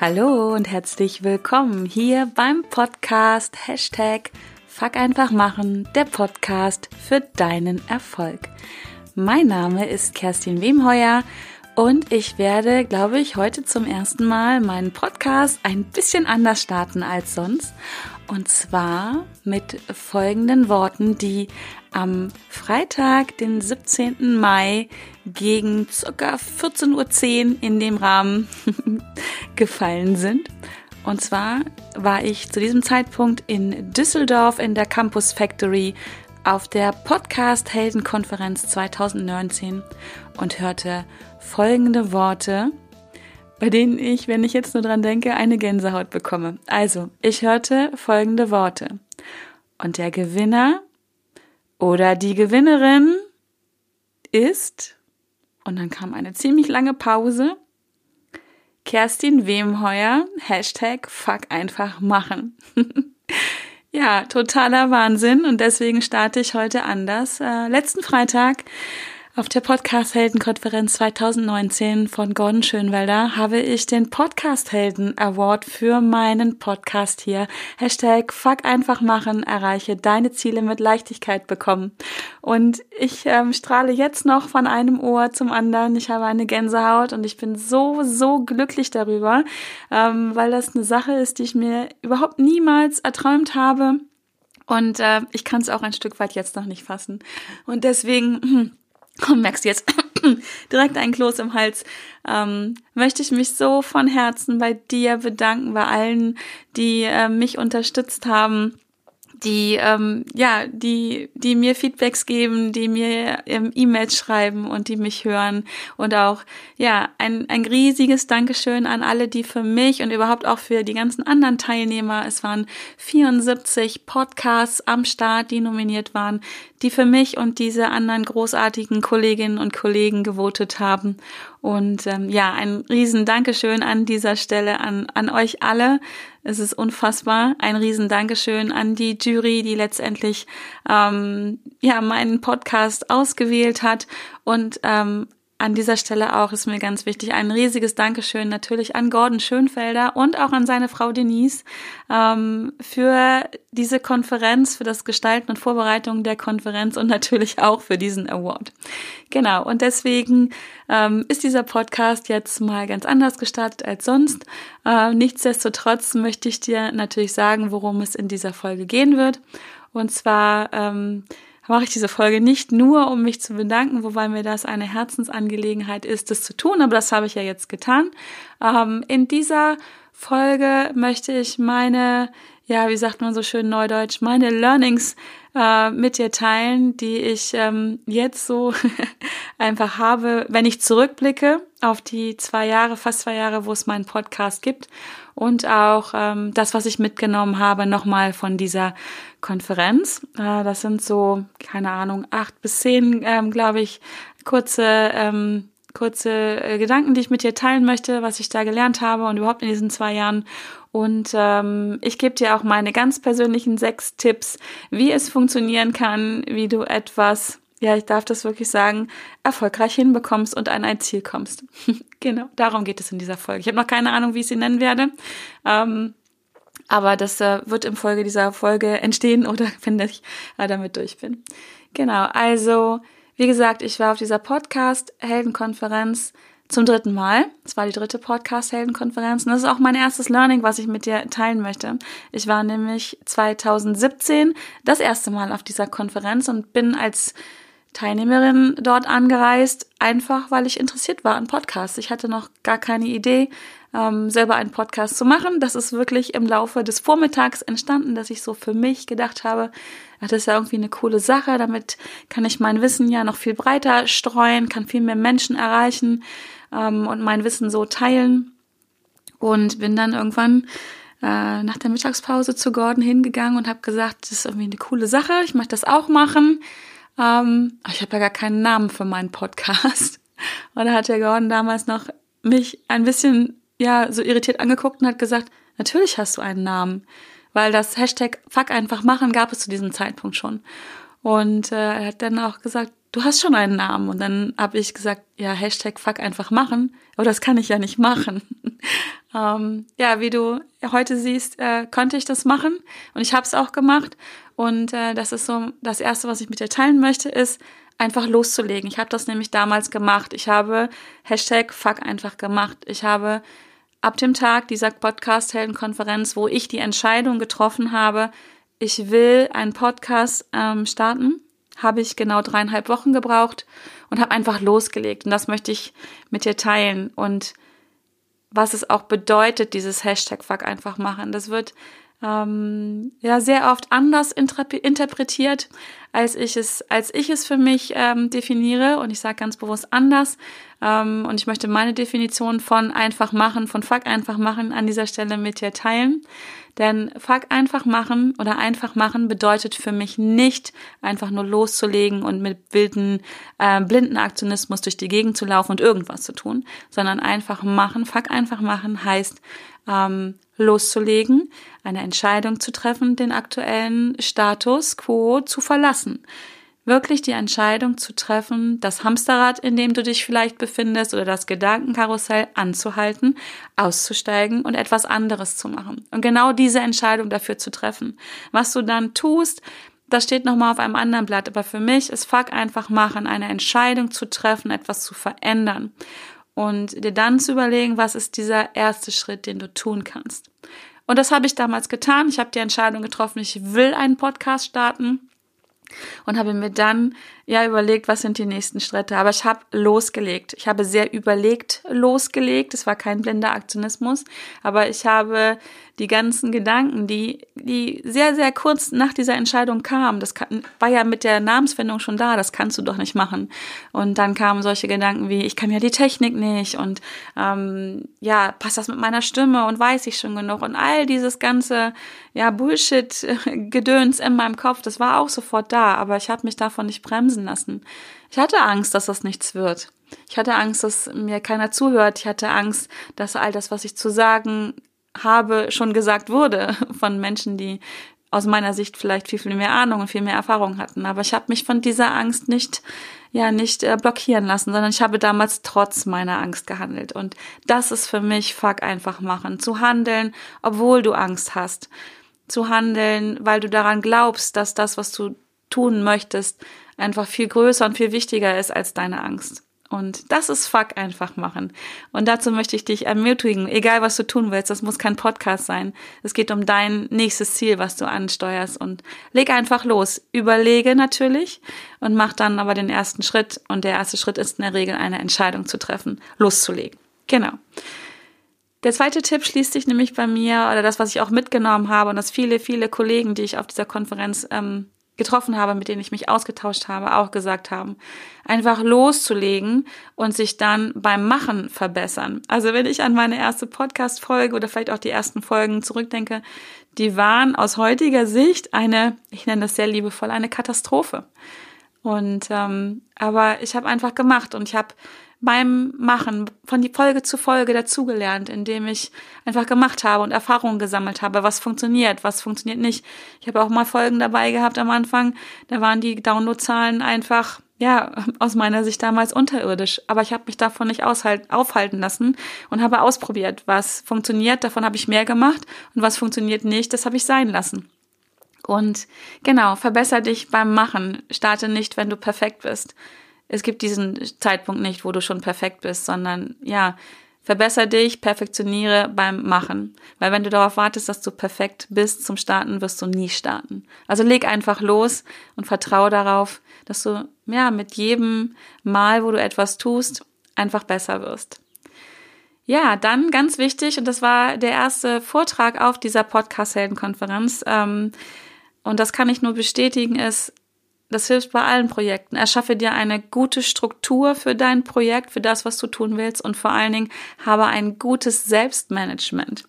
Hallo und herzlich willkommen hier beim Podcast Hashtag Fuck einfach machen, der Podcast für deinen Erfolg. Mein Name ist Kerstin Wemheuer und ich werde, glaube ich, heute zum ersten Mal meinen Podcast ein bisschen anders starten als sonst. Und zwar mit folgenden Worten, die am Freitag, den 17. Mai gegen ca. 14.10 Uhr in dem Rahmen gefallen sind. Und zwar war ich zu diesem Zeitpunkt in Düsseldorf in der Campus Factory auf der Podcast Heldenkonferenz 2019 und hörte folgende Worte, bei denen ich, wenn ich jetzt nur dran denke, eine Gänsehaut bekomme. Also, ich hörte folgende Worte. Und der Gewinner oder die Gewinnerin ist, und dann kam eine ziemlich lange Pause, Kerstin Wemheuer, Hashtag Fuck einfach machen. ja, totaler Wahnsinn und deswegen starte ich heute anders. Äh, letzten Freitag auf der Podcast Heldenkonferenz 2019 von Gordon Schönwelder habe ich den Podcast Helden Award für meinen Podcast hier. Hashtag Fuck einfach machen, erreiche deine Ziele mit Leichtigkeit bekommen. Und ich ähm, strahle jetzt noch von einem Ohr zum anderen. Ich habe eine Gänsehaut und ich bin so, so glücklich darüber, ähm, weil das eine Sache ist, die ich mir überhaupt niemals erträumt habe. Und äh, ich kann es auch ein Stück weit jetzt noch nicht fassen. Und deswegen und merkst jetzt? Direkt ein Kloß im Hals, ähm, möchte ich mich so von Herzen bei dir bedanken, bei allen, die äh, mich unterstützt haben die ähm, ja, die die mir Feedbacks geben, die mir ähm, E-Mails schreiben und die mich hören und auch ja ein ein riesiges Dankeschön an alle, die für mich und überhaupt auch für die ganzen anderen Teilnehmer. Es waren 74 Podcasts am Start, die nominiert waren, die für mich und diese anderen großartigen Kolleginnen und Kollegen gewotet haben. Und ähm, ja, ein riesen Dankeschön an dieser Stelle an an euch alle. Es ist unfassbar. Ein riesen Dankeschön an die Jury, die letztendlich ähm, ja meinen Podcast ausgewählt hat und ähm, an dieser Stelle auch ist mir ganz wichtig ein riesiges Dankeschön natürlich an Gordon Schönfelder und auch an seine Frau Denise ähm, für diese Konferenz, für das Gestalten und Vorbereitung der Konferenz und natürlich auch für diesen Award. Genau, und deswegen ähm, ist dieser Podcast jetzt mal ganz anders gestartet als sonst. Äh, nichtsdestotrotz möchte ich dir natürlich sagen, worum es in dieser Folge gehen wird. Und zwar ähm, mache ich diese Folge nicht nur, um mich zu bedanken, wobei mir das eine Herzensangelegenheit ist, das zu tun, aber das habe ich ja jetzt getan. Ähm, in dieser Folge möchte ich meine, ja, wie sagt man so schön neudeutsch, meine Learnings äh, mit dir teilen, die ich ähm, jetzt so einfach habe, wenn ich zurückblicke auf die zwei Jahre, fast zwei Jahre, wo es meinen Podcast gibt und auch ähm, das, was ich mitgenommen habe, nochmal von dieser Konferenz. Äh, das sind so, keine Ahnung, acht bis zehn, ähm, glaube ich, kurze, ähm, kurze äh, Gedanken, die ich mit dir teilen möchte, was ich da gelernt habe und überhaupt in diesen zwei Jahren. Und ähm, ich gebe dir auch meine ganz persönlichen sechs Tipps, wie es funktionieren kann, wie du etwas ja, ich darf das wirklich sagen, erfolgreich hinbekommst und an ein Ziel kommst. genau, darum geht es in dieser Folge. Ich habe noch keine Ahnung, wie ich sie nennen werde. Ähm, aber das äh, wird im Folge dieser Folge entstehen oder wenn ich äh, damit durch bin. Genau, also wie gesagt, ich war auf dieser Podcast-Heldenkonferenz zum dritten Mal. Es war die dritte Podcast-Heldenkonferenz und das ist auch mein erstes Learning, was ich mit dir teilen möchte. Ich war nämlich 2017 das erste Mal auf dieser Konferenz und bin als Teilnehmerin dort angereist, einfach weil ich interessiert war an Podcasts. Ich hatte noch gar keine Idee, ähm, selber einen Podcast zu machen. Das ist wirklich im Laufe des Vormittags entstanden, dass ich so für mich gedacht habe, das ist ja irgendwie eine coole Sache. Damit kann ich mein Wissen ja noch viel breiter streuen, kann viel mehr Menschen erreichen ähm, und mein Wissen so teilen. Und bin dann irgendwann äh, nach der Mittagspause zu Gordon hingegangen und habe gesagt, das ist irgendwie eine coole Sache, ich möchte das auch machen. Ähm, ich habe ja gar keinen Namen für meinen Podcast. Und da hat der Gordon damals noch mich ein bisschen ja so irritiert angeguckt und hat gesagt, natürlich hast du einen Namen, weil das Hashtag Fuck einfach machen gab es zu diesem Zeitpunkt schon. Und äh, er hat dann auch gesagt, du hast schon einen Namen. Und dann habe ich gesagt, ja, Hashtag fuck einfach machen. Aber das kann ich ja nicht machen. ähm, ja, wie du heute siehst, äh, konnte ich das machen. Und ich habe es auch gemacht. Und äh, das ist so das Erste, was ich mit dir teilen möchte, ist einfach loszulegen. Ich habe das nämlich damals gemacht. Ich habe Hashtag fuck einfach gemacht. Ich habe ab dem Tag dieser Podcast-Heldenkonferenz, wo ich die Entscheidung getroffen habe, ich will einen Podcast ähm, starten, habe ich genau dreieinhalb Wochen gebraucht und habe einfach losgelegt. Und das möchte ich mit dir teilen. Und was es auch bedeutet, dieses Hashtag Fuck einfach machen. Das wird ähm, ja sehr oft anders interpretiert, als ich es, als ich es für mich ähm, definiere. Und ich sage ganz bewusst anders. Ähm, und ich möchte meine Definition von einfach machen, von Fuck einfach machen an dieser Stelle mit dir teilen. Denn Fuck einfach machen oder einfach machen bedeutet für mich nicht einfach nur loszulegen und mit wilden, äh, blinden Aktionismus durch die Gegend zu laufen und irgendwas zu tun, sondern einfach machen. Fuck einfach machen heißt ähm, loszulegen, eine Entscheidung zu treffen, den aktuellen Status quo zu verlassen wirklich die Entscheidung zu treffen, das Hamsterrad, in dem du dich vielleicht befindest oder das Gedankenkarussell anzuhalten, auszusteigen und etwas anderes zu machen. Und genau diese Entscheidung dafür zu treffen. Was du dann tust, das steht nochmal auf einem anderen Blatt. Aber für mich ist Fuck einfach machen, eine Entscheidung zu treffen, etwas zu verändern. Und dir dann zu überlegen, was ist dieser erste Schritt, den du tun kannst. Und das habe ich damals getan. Ich habe die Entscheidung getroffen, ich will einen Podcast starten und habe mir dann ja überlegt, was sind die nächsten Schritte. Aber ich habe losgelegt. Ich habe sehr überlegt losgelegt. Es war kein blinder Aktionismus, aber ich habe die ganzen Gedanken, die, die sehr, sehr kurz nach dieser Entscheidung kamen, das kann, war ja mit der Namensfindung schon da, das kannst du doch nicht machen. Und dann kamen solche Gedanken wie, ich kann ja die Technik nicht und ähm, ja, passt das mit meiner Stimme und weiß ich schon genug und all dieses ganze ja, Bullshit-Gedöns in meinem Kopf, das war auch sofort da, aber ich habe mich davon nicht bremsen lassen. Ich hatte Angst, dass das nichts wird. Ich hatte Angst, dass mir keiner zuhört. Ich hatte Angst, dass all das, was ich zu sagen habe, schon gesagt wurde von Menschen, die aus meiner Sicht vielleicht viel, viel mehr Ahnung und viel mehr Erfahrung hatten. Aber ich habe mich von dieser Angst nicht, ja, nicht äh, blockieren lassen, sondern ich habe damals trotz meiner Angst gehandelt. Und das ist für mich Fuck einfach machen. Zu handeln, obwohl du Angst hast. Zu handeln, weil du daran glaubst, dass das, was du tun möchtest, einfach viel größer und viel wichtiger ist als deine Angst. Und das ist Fuck einfach machen. Und dazu möchte ich dich ermutigen, egal was du tun willst, das muss kein Podcast sein. Es geht um dein nächstes Ziel, was du ansteuerst und leg einfach los. Überlege natürlich und mach dann aber den ersten Schritt. Und der erste Schritt ist in der Regel eine Entscheidung zu treffen, loszulegen. Genau. Der zweite Tipp schließt sich nämlich bei mir oder das, was ich auch mitgenommen habe und das viele, viele Kollegen, die ich auf dieser Konferenz ähm, getroffen habe, mit denen ich mich ausgetauscht habe, auch gesagt haben, einfach loszulegen und sich dann beim Machen verbessern. Also wenn ich an meine erste Podcast-Folge oder vielleicht auch die ersten Folgen zurückdenke, die waren aus heutiger Sicht eine, ich nenne das sehr liebevoll, eine Katastrophe. Und ähm, aber ich habe einfach gemacht und ich habe beim Machen von die Folge zu Folge dazugelernt, indem ich einfach gemacht habe und Erfahrungen gesammelt habe, was funktioniert, was funktioniert nicht. Ich habe auch mal Folgen dabei gehabt am Anfang, da waren die Downloadzahlen einfach ja, aus meiner Sicht damals unterirdisch. Aber ich habe mich davon nicht aufhalten lassen und habe ausprobiert, was funktioniert, davon habe ich mehr gemacht und was funktioniert nicht, das habe ich sein lassen. Und genau, verbessere dich beim Machen. Starte nicht, wenn du perfekt bist es gibt diesen Zeitpunkt nicht, wo du schon perfekt bist, sondern ja, verbessere dich, perfektioniere beim Machen. Weil wenn du darauf wartest, dass du perfekt bist zum Starten, wirst du nie starten. Also leg einfach los und vertraue darauf, dass du ja mit jedem Mal, wo du etwas tust, einfach besser wirst. Ja, dann ganz wichtig, und das war der erste Vortrag auf dieser Podcast-Heldenkonferenz, ähm, und das kann ich nur bestätigen, ist, das hilft bei allen Projekten. Erschaffe dir eine gute Struktur für dein Projekt, für das, was du tun willst und vor allen Dingen habe ein gutes Selbstmanagement.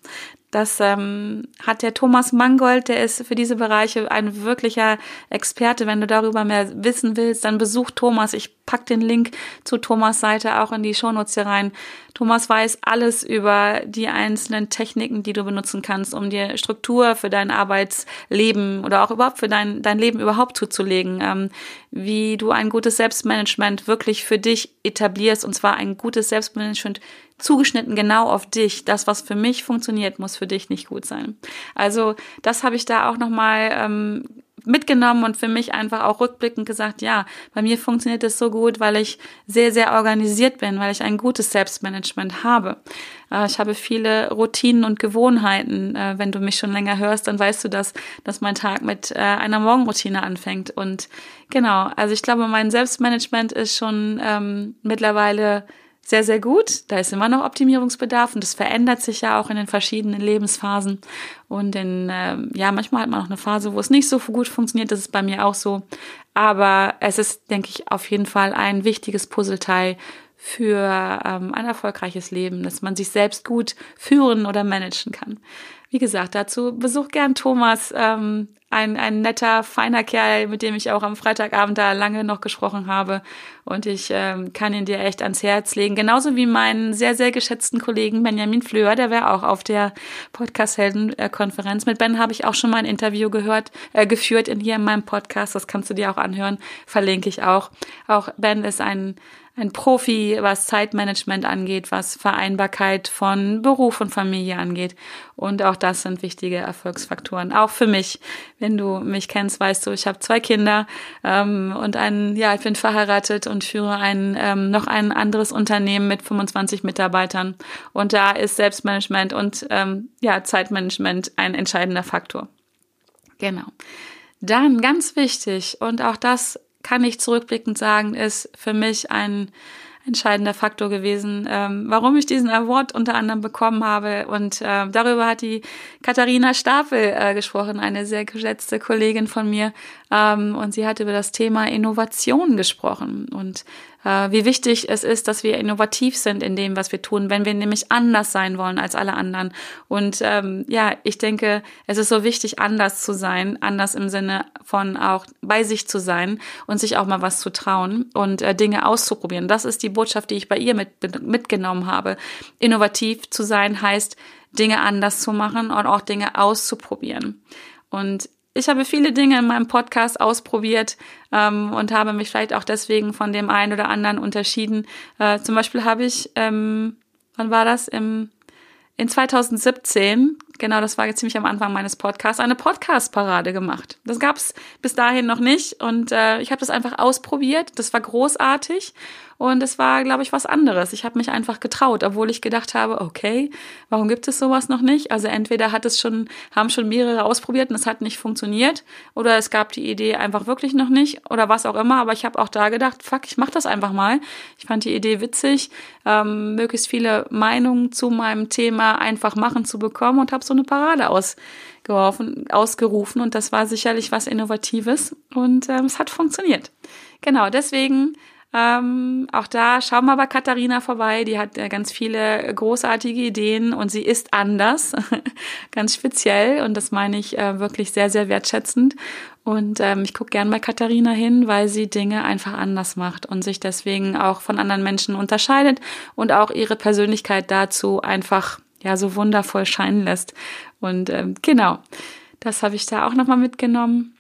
Das ähm, hat der Thomas Mangold, der ist für diese Bereiche ein wirklicher Experte. Wenn du darüber mehr wissen willst, dann besuch Thomas. Ich pack den Link zu Thomas Seite auch in die Shownotes hier rein. Thomas weiß alles über die einzelnen Techniken, die du benutzen kannst, um dir Struktur für dein Arbeitsleben oder auch überhaupt für dein, dein Leben überhaupt zuzulegen. Ähm, wie du ein gutes Selbstmanagement wirklich für dich etablierst und zwar ein gutes Selbstmanagement zugeschnitten genau auf dich. Das, was für mich funktioniert, muss für dich nicht gut sein. Also das habe ich da auch nochmal ähm, mitgenommen und für mich einfach auch rückblickend gesagt, ja, bei mir funktioniert es so gut, weil ich sehr, sehr organisiert bin, weil ich ein gutes Selbstmanagement habe. Äh, ich habe viele Routinen und Gewohnheiten. Äh, wenn du mich schon länger hörst, dann weißt du, dass, dass mein Tag mit äh, einer Morgenroutine anfängt. Und genau, also ich glaube, mein Selbstmanagement ist schon ähm, mittlerweile sehr, sehr gut. Da ist immer noch Optimierungsbedarf und das verändert sich ja auch in den verschiedenen Lebensphasen. Und in, äh, ja, manchmal hat man auch eine Phase, wo es nicht so gut funktioniert. Das ist bei mir auch so. Aber es ist, denke ich, auf jeden Fall ein wichtiges Puzzleteil für ähm, ein erfolgreiches Leben, dass man sich selbst gut führen oder managen kann. Wie gesagt, dazu besuch gern Thomas. Ähm, ein, ein netter, feiner Kerl, mit dem ich auch am Freitagabend da lange noch gesprochen habe. Und ich ähm, kann ihn dir echt ans Herz legen. Genauso wie meinen sehr, sehr geschätzten Kollegen Benjamin Fleur, der wäre auch auf der Podcast-Helden-Konferenz. Mit Ben habe ich auch schon mal ein Interview gehört, äh, geführt in hier in meinem Podcast. Das kannst du dir auch anhören. Verlinke ich auch. Auch Ben ist ein ein Profi, was Zeitmanagement angeht, was Vereinbarkeit von Beruf und Familie angeht. Und auch das sind wichtige Erfolgsfaktoren. Auch für mich. Wenn du mich kennst, weißt du, ich habe zwei Kinder ähm, und ein, ja, ich bin verheiratet und führe ein ähm, noch ein anderes Unternehmen mit 25 Mitarbeitern. Und da ist Selbstmanagement und ähm, ja, Zeitmanagement ein entscheidender Faktor. Genau. Dann ganz wichtig und auch das kann ich zurückblickend sagen, ist für mich ein entscheidender Faktor gewesen, ähm, warum ich diesen Award unter anderem bekommen habe. Und äh, darüber hat die Katharina Stapel äh, gesprochen, eine sehr geschätzte Kollegin von mir. Ähm, und sie hat über das Thema Innovation gesprochen und äh, wie wichtig es ist, dass wir innovativ sind in dem, was wir tun, wenn wir nämlich anders sein wollen als alle anderen. Und ähm, ja, ich denke, es ist so wichtig, anders zu sein, anders im Sinne von auch bei sich zu sein und sich auch mal was zu trauen und äh, Dinge auszuprobieren. Das ist die Botschaft, die ich bei ihr mit, mitgenommen habe. Innovativ zu sein heißt, Dinge anders zu machen und auch Dinge auszuprobieren. Und ich habe viele Dinge in meinem Podcast ausprobiert ähm, und habe mich vielleicht auch deswegen von dem einen oder anderen unterschieden. Äh, zum Beispiel habe ich, ähm, wann war das? Im, in 2017 genau, das war jetzt ziemlich am Anfang meines Podcasts, eine Podcast-Parade gemacht. Das gab es bis dahin noch nicht und äh, ich habe das einfach ausprobiert. Das war großartig und es war, glaube ich, was anderes. Ich habe mich einfach getraut, obwohl ich gedacht habe, okay, warum gibt es sowas noch nicht? Also entweder hat es schon, haben schon mehrere ausprobiert und es hat nicht funktioniert oder es gab die Idee einfach wirklich noch nicht oder was auch immer. Aber ich habe auch da gedacht, fuck, ich mache das einfach mal. Ich fand die Idee witzig, ähm, möglichst viele Meinungen zu meinem Thema einfach machen zu bekommen und habe so eine Parade ausgeworfen, ausgerufen und das war sicherlich was Innovatives und ähm, es hat funktioniert. Genau, deswegen ähm, auch da schau mal bei Katharina vorbei. Die hat äh, ganz viele großartige Ideen und sie ist anders, ganz speziell. Und das meine ich äh, wirklich sehr, sehr wertschätzend. Und ähm, ich gucke gern bei Katharina hin, weil sie Dinge einfach anders macht und sich deswegen auch von anderen Menschen unterscheidet und auch ihre Persönlichkeit dazu einfach ja so wundervoll scheinen lässt. Und ähm, genau, das habe ich da auch nochmal mitgenommen.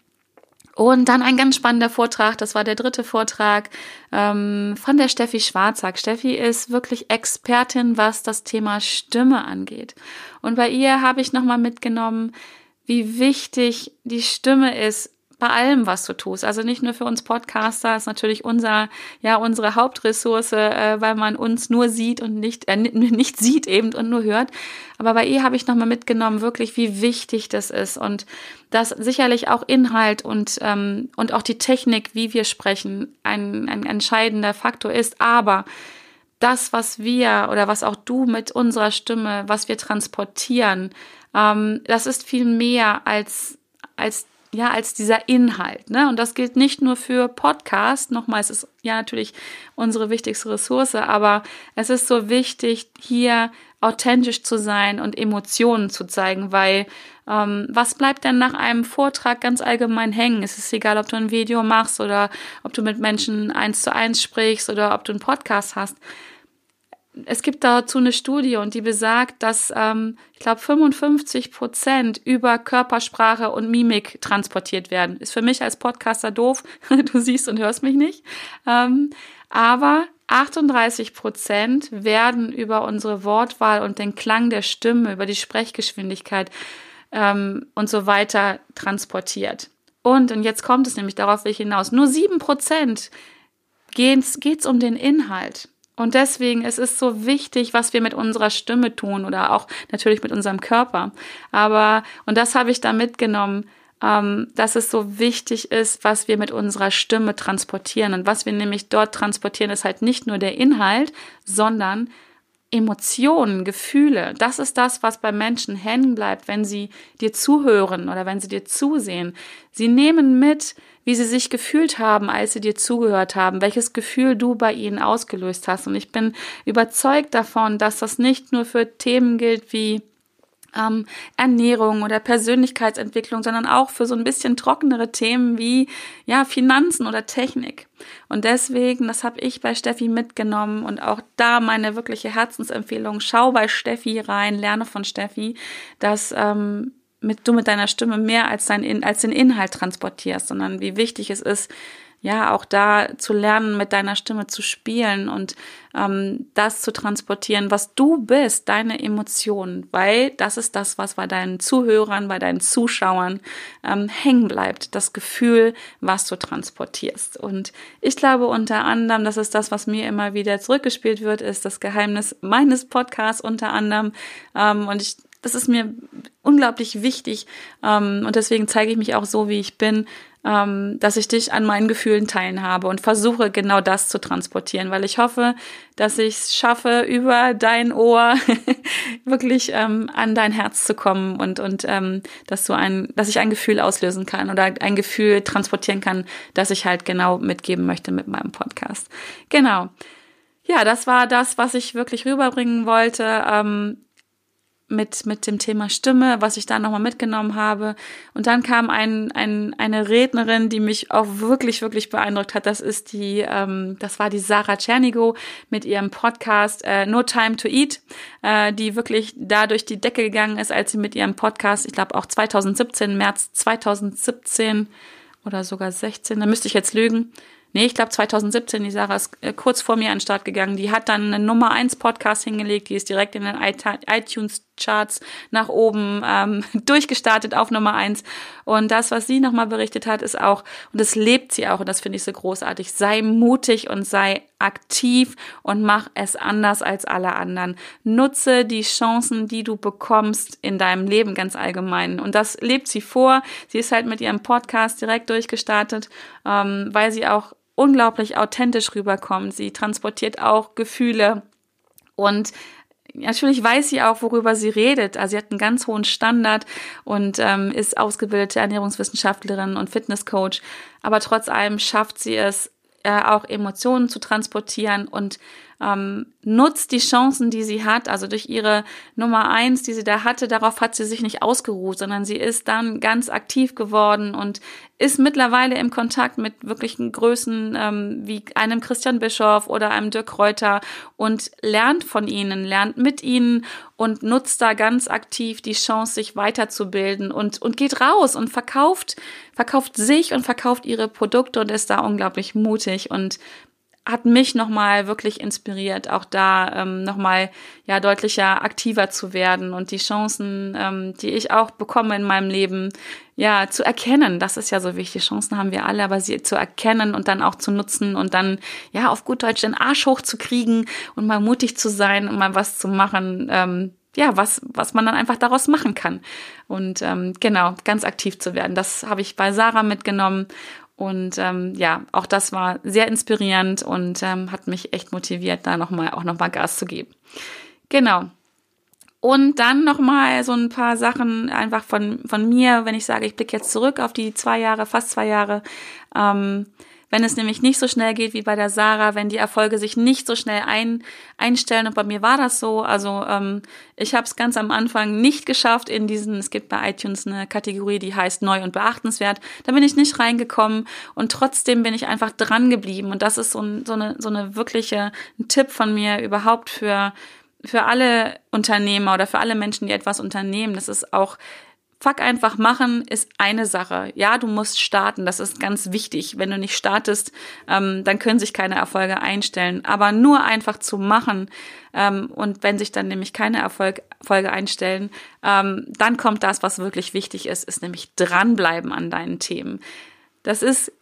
Und dann ein ganz spannender Vortrag, das war der dritte Vortrag ähm, von der Steffi Schwarzack. Steffi ist wirklich Expertin, was das Thema Stimme angeht. Und bei ihr habe ich nochmal mitgenommen, wie wichtig die Stimme ist bei allem, was du tust. Also nicht nur für uns Podcaster, ist natürlich unser, ja, unsere Hauptressource, äh, weil man uns nur sieht und nicht, äh, nicht sieht eben und nur hört. Aber bei ihr habe ich nochmal mitgenommen, wirklich, wie wichtig das ist und dass sicherlich auch Inhalt und, ähm, und auch die Technik, wie wir sprechen, ein, ein entscheidender Faktor ist. Aber das, was wir oder was auch du mit unserer Stimme, was wir transportieren, ähm, das ist viel mehr als, als ja, als dieser Inhalt. Ne? Und das gilt nicht nur für Podcast. Nochmal, es ist ja natürlich unsere wichtigste Ressource, aber es ist so wichtig, hier authentisch zu sein und Emotionen zu zeigen, weil ähm, was bleibt denn nach einem Vortrag ganz allgemein hängen? Es ist egal, ob du ein Video machst oder ob du mit Menschen eins zu eins sprichst oder ob du einen Podcast hast es gibt dazu eine Studie und die besagt, dass ähm, ich glaube 55 Prozent über Körpersprache und Mimik transportiert werden. Ist für mich als Podcaster doof. du siehst und hörst mich nicht. Ähm, aber 38 Prozent werden über unsere Wortwahl und den Klang der Stimme, über die Sprechgeschwindigkeit ähm, und so weiter transportiert. Und, und jetzt kommt es nämlich, darauf will ich hinaus, nur sieben Prozent geht es um den Inhalt. Und deswegen es ist so wichtig, was wir mit unserer Stimme tun oder auch natürlich mit unserem Körper. Aber, und das habe ich da mitgenommen, ähm, dass es so wichtig ist, was wir mit unserer Stimme transportieren. Und was wir nämlich dort transportieren, ist halt nicht nur der Inhalt, sondern Emotionen, Gefühle, das ist das, was bei Menschen hängen bleibt, wenn sie dir zuhören oder wenn sie dir zusehen. Sie nehmen mit, wie sie sich gefühlt haben, als sie dir zugehört haben, welches Gefühl du bei ihnen ausgelöst hast. Und ich bin überzeugt davon, dass das nicht nur für Themen gilt wie ähm, Ernährung oder Persönlichkeitsentwicklung, sondern auch für so ein bisschen trockenere Themen wie ja Finanzen oder Technik. Und deswegen, das habe ich bei Steffi mitgenommen und auch da meine wirkliche Herzensempfehlung: Schau bei Steffi rein, lerne von Steffi, dass ähm, mit, du mit deiner Stimme mehr als, dein, als den Inhalt transportierst, sondern wie wichtig es ist, ja, auch da zu lernen, mit deiner Stimme zu spielen und ähm, das zu transportieren, was du bist, deine Emotionen, weil das ist das, was bei deinen Zuhörern, bei deinen Zuschauern ähm, hängen bleibt, das Gefühl, was du transportierst. Und ich glaube unter anderem, das ist das, was mir immer wieder zurückgespielt wird, ist das Geheimnis meines Podcasts unter anderem. Ähm, und ich das ist mir unglaublich wichtig ähm, und deswegen zeige ich mich auch so, wie ich bin, ähm, dass ich dich an meinen Gefühlen teilen habe und versuche genau das zu transportieren, weil ich hoffe, dass ich es schaffe, über dein Ohr wirklich ähm, an dein Herz zu kommen und und ähm, dass du ein, dass ich ein Gefühl auslösen kann oder ein Gefühl transportieren kann, das ich halt genau mitgeben möchte mit meinem Podcast. Genau. Ja, das war das, was ich wirklich rüberbringen wollte. Ähm, mit, mit dem Thema Stimme, was ich da nochmal mitgenommen habe. Und dann kam ein, ein, eine Rednerin, die mich auch wirklich, wirklich beeindruckt hat. Das ist die, ähm, das war die Sarah Czernigo mit ihrem Podcast äh, No Time to Eat, äh, die wirklich da durch die Decke gegangen ist, als sie mit ihrem Podcast, ich glaube auch 2017, März 2017 oder sogar 16, da müsste ich jetzt lügen, nee, ich glaube 2017, die Sarah ist äh, kurz vor mir an den Start gegangen. Die hat dann einen Nummer 1 Podcast hingelegt, die ist direkt in den iTunes Charts nach oben ähm, durchgestartet auf Nummer 1. Und das, was sie nochmal berichtet hat, ist auch, und das lebt sie auch, und das finde ich so großartig, sei mutig und sei aktiv und mach es anders als alle anderen. Nutze die Chancen, die du bekommst in deinem Leben ganz allgemein. Und das lebt sie vor. Sie ist halt mit ihrem Podcast direkt durchgestartet, ähm, weil sie auch unglaublich authentisch rüberkommt. Sie transportiert auch Gefühle und natürlich weiß sie auch, worüber sie redet. Also sie hat einen ganz hohen Standard und ähm, ist ausgebildete Ernährungswissenschaftlerin und Fitnesscoach. Aber trotz allem schafft sie es, äh, auch Emotionen zu transportieren und ähm, nutzt die Chancen, die sie hat. Also durch ihre Nummer eins, die sie da hatte, darauf hat sie sich nicht ausgeruht, sondern sie ist dann ganz aktiv geworden und ist mittlerweile im Kontakt mit wirklichen Größen ähm, wie einem Christian Bischof oder einem Dirk Kräuter und lernt von ihnen, lernt mit ihnen und nutzt da ganz aktiv die Chance, sich weiterzubilden und, und geht raus und verkauft, verkauft sich und verkauft ihre Produkte und ist da unglaublich mutig und hat mich nochmal wirklich inspiriert, auch da ähm, nochmal ja deutlicher aktiver zu werden und die Chancen, ähm, die ich auch bekomme in meinem Leben, ja, zu erkennen. Das ist ja so wichtig. Chancen haben wir alle, aber sie zu erkennen und dann auch zu nutzen und dann, ja, auf gut Deutsch den Arsch hochzukriegen und mal mutig zu sein und mal was zu machen, ähm, ja, was, was man dann einfach daraus machen kann. Und ähm, genau, ganz aktiv zu werden. Das habe ich bei Sarah mitgenommen. Und ähm, ja, auch das war sehr inspirierend und ähm, hat mich echt motiviert, da nochmal auch nochmal Gas zu geben. Genau. Und dann nochmal so ein paar Sachen einfach von, von mir, wenn ich sage, ich blicke jetzt zurück auf die zwei Jahre, fast zwei Jahre. Ähm, wenn es nämlich nicht so schnell geht wie bei der Sarah, wenn die Erfolge sich nicht so schnell ein, einstellen. Und bei mir war das so. Also ähm, ich habe es ganz am Anfang nicht geschafft in diesen, es gibt bei iTunes eine Kategorie, die heißt neu und beachtenswert. Da bin ich nicht reingekommen und trotzdem bin ich einfach dran geblieben. Und das ist so, ein, so, eine, so eine wirkliche ein Tipp von mir überhaupt für für alle Unternehmer oder für alle Menschen, die etwas unternehmen. Das ist auch Fuck einfach machen ist eine Sache. Ja, du musst starten, das ist ganz wichtig. Wenn du nicht startest, ähm, dann können sich keine Erfolge einstellen. Aber nur einfach zu machen ähm, und wenn sich dann nämlich keine Erfolg, Erfolge einstellen, ähm, dann kommt das, was wirklich wichtig ist, ist nämlich dranbleiben an deinen Themen. Das ist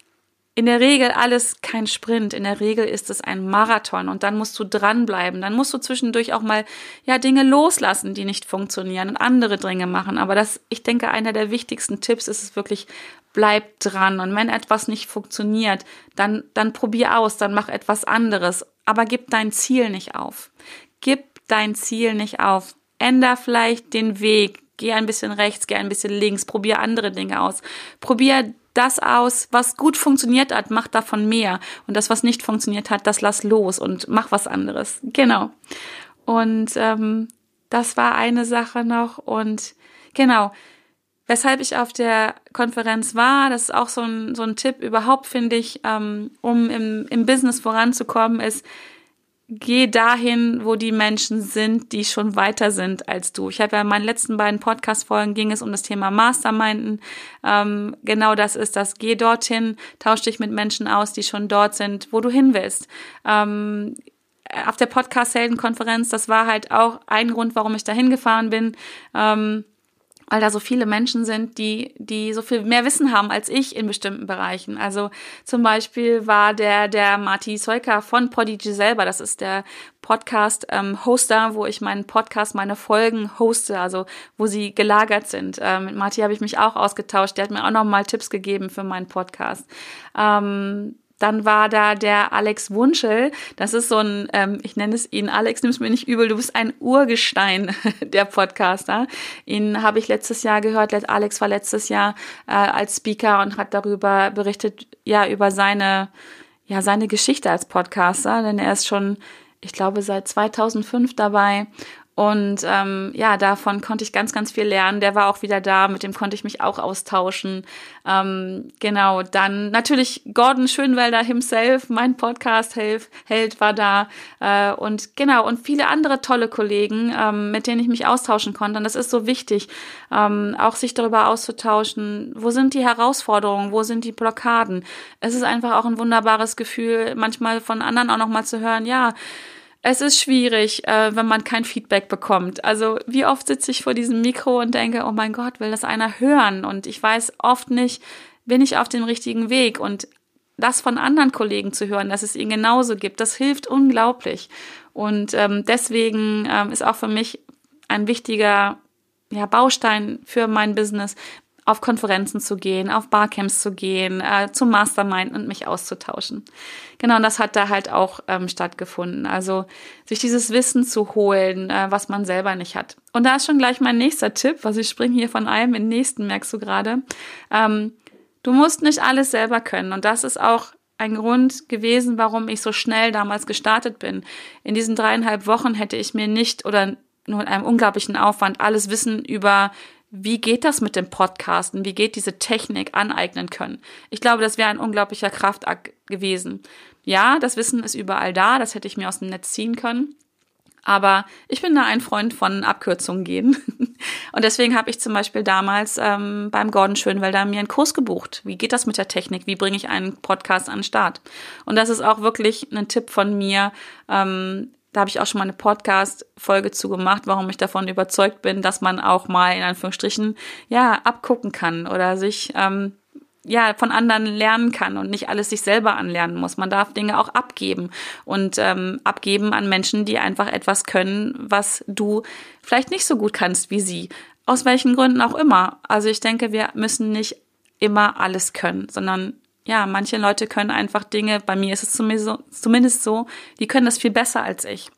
in der Regel alles kein Sprint. In der Regel ist es ein Marathon und dann musst du dranbleiben. Dann musst du zwischendurch auch mal, ja, Dinge loslassen, die nicht funktionieren und andere Dinge machen. Aber das, ich denke, einer der wichtigsten Tipps ist es wirklich, bleib dran. Und wenn etwas nicht funktioniert, dann, dann probier aus, dann mach etwas anderes. Aber gib dein Ziel nicht auf. Gib dein Ziel nicht auf. Änder vielleicht den Weg. Geh ein bisschen rechts, geh ein bisschen links, probier andere Dinge aus. Probier das aus, was gut funktioniert hat, mach davon mehr. Und das, was nicht funktioniert hat, das lass los und mach was anderes. Genau. Und ähm, das war eine Sache noch. Und genau, weshalb ich auf der Konferenz war, das ist auch so ein, so ein Tipp überhaupt, finde ich, ähm, um im, im Business voranzukommen, ist, geh dahin, wo die Menschen sind, die schon weiter sind als du. Ich habe ja in meinen letzten beiden Podcast-Folgen ging es um das Thema Masterminden. Ähm, genau das ist das. Geh dorthin, tausch dich mit Menschen aus, die schon dort sind, wo du hin willst. Ähm, auf der Podcast-Helden-Konferenz, das war halt auch ein Grund, warum ich da hingefahren bin. Ähm, weil da so viele Menschen sind, die, die so viel mehr Wissen haben als ich in bestimmten Bereichen. Also zum Beispiel war der, der Marty Soika von Podigy selber, das ist der Podcast-Hoster, ähm, wo ich meinen Podcast, meine Folgen hoste, also wo sie gelagert sind. Ähm, mit Marty habe ich mich auch ausgetauscht, der hat mir auch nochmal Tipps gegeben für meinen Podcast. Ähm, dann war da der Alex Wunschel. Das ist so ein, ähm, ich nenne es ihn, Alex, nimm's mir nicht übel, du bist ein Urgestein der Podcaster. Ihn habe ich letztes Jahr gehört. Alex war letztes Jahr äh, als Speaker und hat darüber berichtet, ja, über seine, ja, seine Geschichte als Podcaster, denn er ist schon, ich glaube, seit 2005 dabei und ähm, ja, davon konnte ich ganz, ganz viel lernen. Der war auch wieder da, mit dem konnte ich mich auch austauschen. Ähm, genau, dann natürlich Gordon Schönwelder himself, mein Podcast-Held war da. Äh, und genau, und viele andere tolle Kollegen, ähm, mit denen ich mich austauschen konnte. Und das ist so wichtig, ähm, auch sich darüber auszutauschen, wo sind die Herausforderungen, wo sind die Blockaden. Es ist einfach auch ein wunderbares Gefühl, manchmal von anderen auch nochmal zu hören, ja, es ist schwierig, äh, wenn man kein Feedback bekommt. Also wie oft sitze ich vor diesem Mikro und denke, oh mein Gott, will das einer hören? Und ich weiß oft nicht, bin ich auf dem richtigen Weg? Und das von anderen Kollegen zu hören, dass es ihn genauso gibt, das hilft unglaublich. Und ähm, deswegen ähm, ist auch für mich ein wichtiger ja, Baustein für mein Business, auf Konferenzen zu gehen, auf Barcamps zu gehen, äh, zum Mastermind und mich auszutauschen. Genau, und das hat da halt auch ähm, stattgefunden. Also sich dieses Wissen zu holen, äh, was man selber nicht hat. Und da ist schon gleich mein nächster Tipp, was ich springe hier von einem in den nächsten, merkst du gerade. Ähm, du musst nicht alles selber können. Und das ist auch ein Grund gewesen, warum ich so schnell damals gestartet bin. In diesen dreieinhalb Wochen hätte ich mir nicht oder nur mit einem unglaublichen Aufwand alles Wissen über wie geht das mit dem Podcasten? Wie geht diese Technik aneignen können? Ich glaube, das wäre ein unglaublicher Kraftakt gewesen. Ja, das Wissen ist überall da, das hätte ich mir aus dem Netz ziehen können. Aber ich bin da ein Freund von Abkürzungen gehen. Und deswegen habe ich zum Beispiel damals ähm, beim Gordon Schönwelder mir einen Kurs gebucht. Wie geht das mit der Technik? Wie bringe ich einen Podcast an den Start? Und das ist auch wirklich ein Tipp von mir. Ähm, da habe ich auch schon mal eine Podcast-Folge zu gemacht, warum ich davon überzeugt bin, dass man auch mal in Anführungsstrichen ja abgucken kann oder sich ähm, ja von anderen lernen kann und nicht alles sich selber anlernen muss. Man darf Dinge auch abgeben und ähm, abgeben an Menschen, die einfach etwas können, was du vielleicht nicht so gut kannst wie sie. Aus welchen Gründen auch immer. Also ich denke, wir müssen nicht immer alles können, sondern ja, manche Leute können einfach Dinge, bei mir ist es zumindest so, die können das viel besser als ich.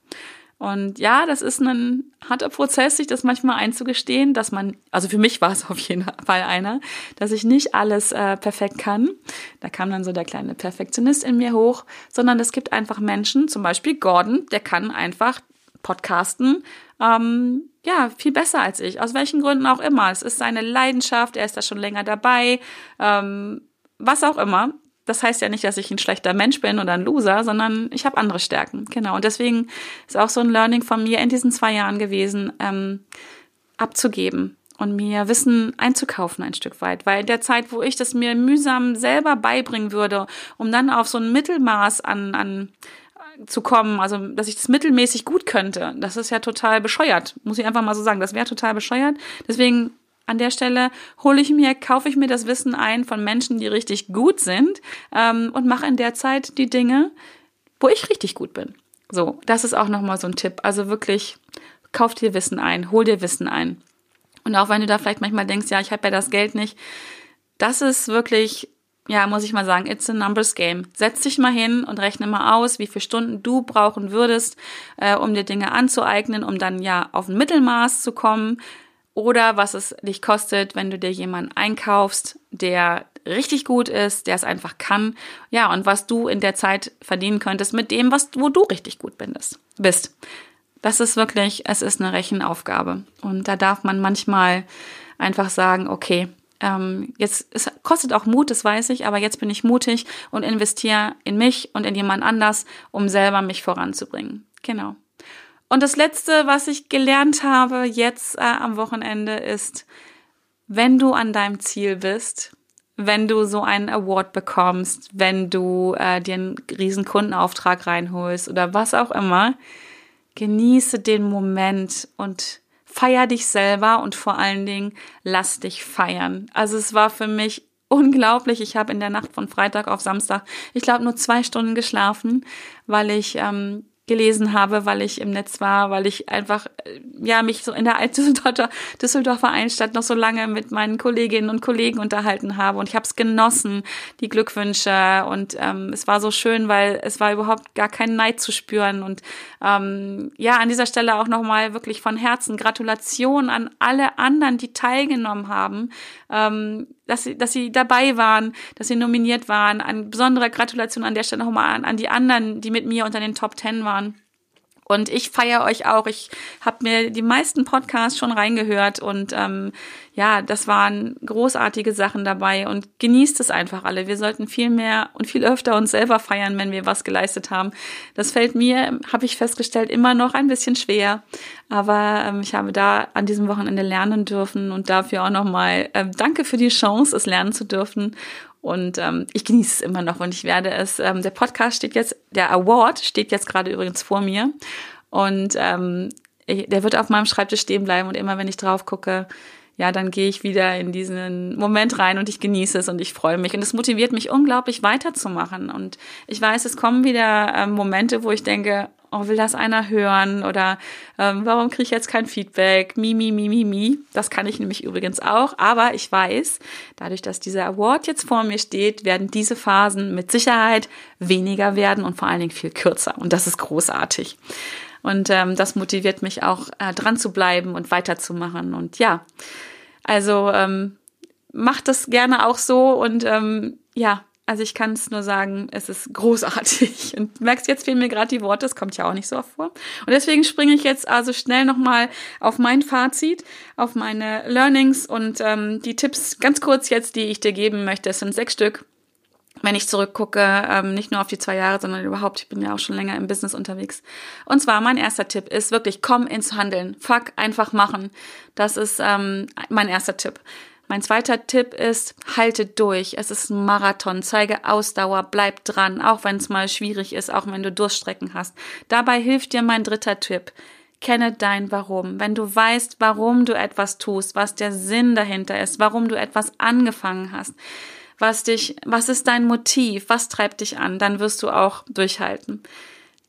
Und ja, das ist ein harter Prozess, sich das manchmal einzugestehen, dass man, also für mich war es auf jeden Fall einer, dass ich nicht alles äh, perfekt kann. Da kam dann so der kleine Perfektionist in mir hoch, sondern es gibt einfach Menschen, zum Beispiel Gordon, der kann einfach podcasten, ähm, ja, viel besser als ich, aus welchen Gründen auch immer. Es ist seine Leidenschaft, er ist da schon länger dabei, ähm, was auch immer das heißt ja nicht, dass ich ein schlechter Mensch bin oder ein Loser, sondern ich habe andere Stärken. Genau. Und deswegen ist auch so ein Learning von mir in diesen zwei Jahren gewesen, ähm, abzugeben und mir Wissen einzukaufen ein Stück weit. Weil in der Zeit, wo ich das mir mühsam selber beibringen würde, um dann auf so ein Mittelmaß an, an äh, zu kommen, also dass ich das mittelmäßig gut könnte, das ist ja total bescheuert, muss ich einfach mal so sagen. Das wäre total bescheuert. Deswegen an der Stelle hole ich mir, kaufe ich mir das Wissen ein von Menschen, die richtig gut sind ähm, und mache in der Zeit die Dinge, wo ich richtig gut bin. So, das ist auch nochmal so ein Tipp. Also wirklich, kauf dir Wissen ein, hol dir Wissen ein. Und auch wenn du da vielleicht manchmal denkst, ja, ich habe ja das Geld nicht, das ist wirklich, ja, muss ich mal sagen, it's a numbers game. Setz dich mal hin und rechne mal aus, wie viele Stunden du brauchen würdest, äh, um dir Dinge anzueignen, um dann ja auf ein Mittelmaß zu kommen oder was es dich kostet, wenn du dir jemanden einkaufst, der richtig gut ist, der es einfach kann. Ja, und was du in der Zeit verdienen könntest mit dem, was, wo du richtig gut bist. Das ist wirklich, es ist eine Rechenaufgabe. Und da darf man manchmal einfach sagen, okay, ähm, jetzt, es kostet auch Mut, das weiß ich, aber jetzt bin ich mutig und investiere in mich und in jemand anders, um selber mich voranzubringen. Genau. Und das Letzte, was ich gelernt habe jetzt äh, am Wochenende, ist, wenn du an deinem Ziel bist, wenn du so einen Award bekommst, wenn du äh, dir einen riesen Kundenauftrag reinholst oder was auch immer, genieße den Moment und feier dich selber und vor allen Dingen lass dich feiern. Also es war für mich unglaublich. Ich habe in der Nacht von Freitag auf Samstag, ich glaube, nur zwei Stunden geschlafen, weil ich ähm, gelesen habe, weil ich im Netz war, weil ich einfach äh, ja mich so in der Alt-Düsseldorfer Düsseldorfer Einstadt noch so lange mit meinen Kolleginnen und Kollegen unterhalten habe. Und ich habe es genossen, die Glückwünsche. Und ähm, es war so schön, weil es war überhaupt gar kein Neid zu spüren. Und ähm, ja an dieser Stelle auch noch mal wirklich von Herzen Gratulation an alle anderen, die teilgenommen haben. Ähm, dass sie, dass sie dabei waren, dass sie nominiert waren. Ein besonderer Gratulation an der Stelle nochmal an, an die anderen, die mit mir unter den Top Ten waren. Und ich feiere euch auch. Ich habe mir die meisten Podcasts schon reingehört und ähm, ja, das waren großartige Sachen dabei und genießt es einfach alle. Wir sollten viel mehr und viel öfter uns selber feiern, wenn wir was geleistet haben. Das fällt mir, habe ich festgestellt, immer noch ein bisschen schwer. Aber ähm, ich habe da an diesem Wochenende lernen dürfen und dafür auch nochmal ähm, danke für die Chance, es lernen zu dürfen. Und ähm, ich genieße es immer noch und ich werde es, ähm, der Podcast steht jetzt, der Award steht jetzt gerade übrigens vor mir. Und ähm, der wird auf meinem Schreibtisch stehen bleiben und immer wenn ich drauf gucke, ja, dann gehe ich wieder in diesen Moment rein und ich genieße es und ich freue mich. Und es motiviert mich unglaublich weiterzumachen. Und ich weiß, es kommen wieder ähm, Momente, wo ich denke, oh, will das einer hören? Oder ähm, warum kriege ich jetzt kein Feedback? Mi, mi, mi, mi, mi. Das kann ich nämlich übrigens auch. Aber ich weiß, dadurch, dass dieser Award jetzt vor mir steht, werden diese Phasen mit Sicherheit weniger werden und vor allen Dingen viel kürzer. Und das ist großartig. Und ähm, das motiviert mich auch, äh, dran zu bleiben und weiterzumachen. Und ja, also ähm, macht das gerne auch so und ähm, ja, also ich kann es nur sagen, es ist großartig. Und merkst, jetzt fehlen mir gerade die Worte, das kommt ja auch nicht so oft vor. Und deswegen springe ich jetzt also schnell nochmal auf mein Fazit, auf meine Learnings und ähm, die Tipps ganz kurz jetzt, die ich dir geben möchte. Es sind sechs Stück wenn ich zurückgucke, ähm, nicht nur auf die zwei Jahre, sondern überhaupt, ich bin ja auch schon länger im Business unterwegs. Und zwar mein erster Tipp ist wirklich, komm ins Handeln. Fuck, einfach machen. Das ist ähm, mein erster Tipp. Mein zweiter Tipp ist, halte durch. Es ist ein Marathon. Zeige Ausdauer, bleib dran, auch wenn es mal schwierig ist, auch wenn du Durststrecken hast. Dabei hilft dir mein dritter Tipp. Kenne dein Warum. Wenn du weißt, warum du etwas tust, was der Sinn dahinter ist, warum du etwas angefangen hast, was dich, was ist dein Motiv, was treibt dich an, dann wirst du auch durchhalten.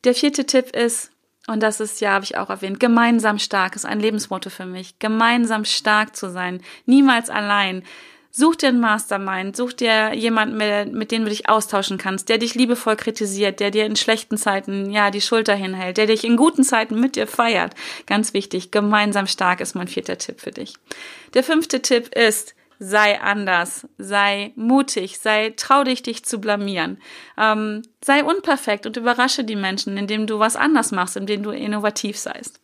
Der vierte Tipp ist, und das ist ja, habe ich auch erwähnt, gemeinsam stark ist ein Lebensmotto für mich. Gemeinsam stark zu sein, niemals allein. Such dir einen Mastermind, such dir jemanden, mit, mit dem du dich austauschen kannst, der dich liebevoll kritisiert, der dir in schlechten Zeiten ja die Schulter hinhält, der dich in guten Zeiten mit dir feiert. Ganz wichtig, gemeinsam stark ist mein vierter Tipp für dich. Der fünfte Tipp ist, sei anders, sei mutig, sei trau dich, dich zu blamieren, ähm, sei unperfekt und überrasche die Menschen, indem du was anders machst, indem du innovativ seist.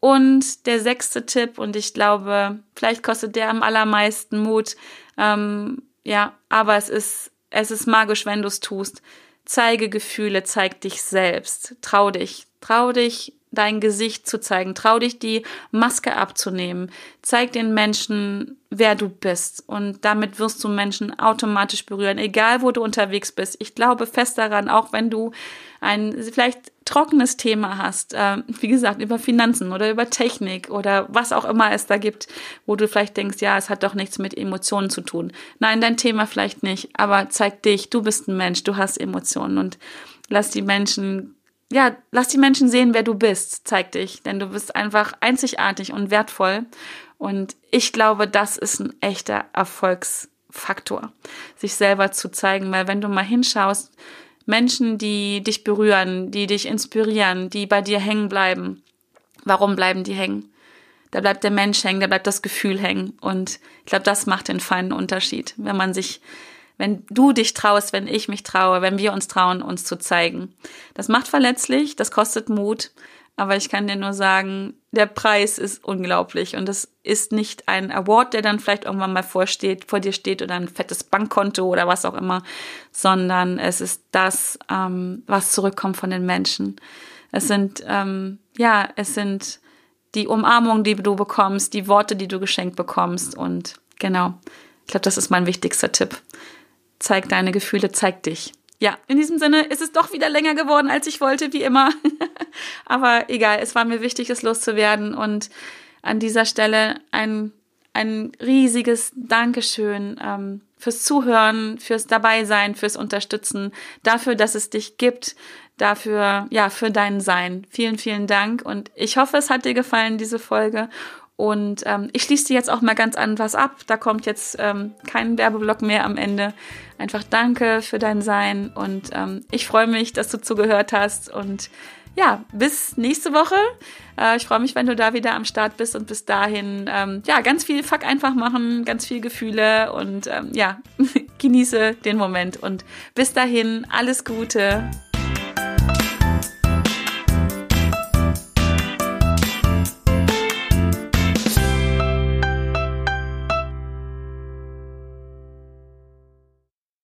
Und der sechste Tipp, und ich glaube, vielleicht kostet der am allermeisten Mut, ähm, ja, aber es ist, es ist magisch, wenn du es tust. Zeige Gefühle, zeig dich selbst. Trau dich. Trau dich, dein Gesicht zu zeigen. Trau dich, die Maske abzunehmen. Zeig den Menschen, wer du bist. Und damit wirst du Menschen automatisch berühren, egal wo du unterwegs bist. Ich glaube fest daran, auch wenn du ein vielleicht trockenes Thema hast, äh, wie gesagt, über Finanzen oder über Technik oder was auch immer es da gibt, wo du vielleicht denkst, ja, es hat doch nichts mit Emotionen zu tun. Nein, dein Thema vielleicht nicht, aber zeig dich, du bist ein Mensch, du hast Emotionen und lass die Menschen ja, lass die Menschen sehen, wer du bist, zeig dich, denn du bist einfach einzigartig und wertvoll. Und ich glaube, das ist ein echter Erfolgsfaktor, sich selber zu zeigen, weil wenn du mal hinschaust, Menschen, die dich berühren, die dich inspirieren, die bei dir hängen bleiben, warum bleiben die hängen? Da bleibt der Mensch hängen, da bleibt das Gefühl hängen. Und ich glaube, das macht den feinen Unterschied, wenn man sich wenn du dich traust, wenn ich mich traue, wenn wir uns trauen, uns zu zeigen. Das macht verletzlich, das kostet Mut, aber ich kann dir nur sagen, der Preis ist unglaublich und es ist nicht ein Award, der dann vielleicht irgendwann mal vorsteht, vor dir steht oder ein fettes Bankkonto oder was auch immer, sondern es ist das, ähm, was zurückkommt von den Menschen. Es sind, ähm, ja, es sind die Umarmungen, die du bekommst, die Worte, die du geschenkt bekommst und genau. Ich glaube, das ist mein wichtigster Tipp. Zeig deine Gefühle, zeig dich. Ja, in diesem Sinne ist es doch wieder länger geworden, als ich wollte, wie immer. Aber egal, es war mir wichtig, es loszuwerden. Und an dieser Stelle ein, ein riesiges Dankeschön ähm, fürs Zuhören, fürs Dabeisein, fürs Unterstützen, dafür, dass es dich gibt, dafür, ja, für dein Sein. Vielen, vielen Dank. Und ich hoffe, es hat dir gefallen, diese Folge. Und ähm, ich schließe jetzt auch mal ganz an was ab. Da kommt jetzt ähm, kein Werbeblock mehr am Ende. Einfach danke für dein Sein und ähm, ich freue mich, dass du zugehört hast und ja, bis nächste Woche. Äh, ich freue mich, wenn du da wieder am Start bist und bis dahin, ähm, ja, ganz viel Fuck einfach machen, ganz viel Gefühle und ähm, ja, genieße den Moment und bis dahin alles Gute.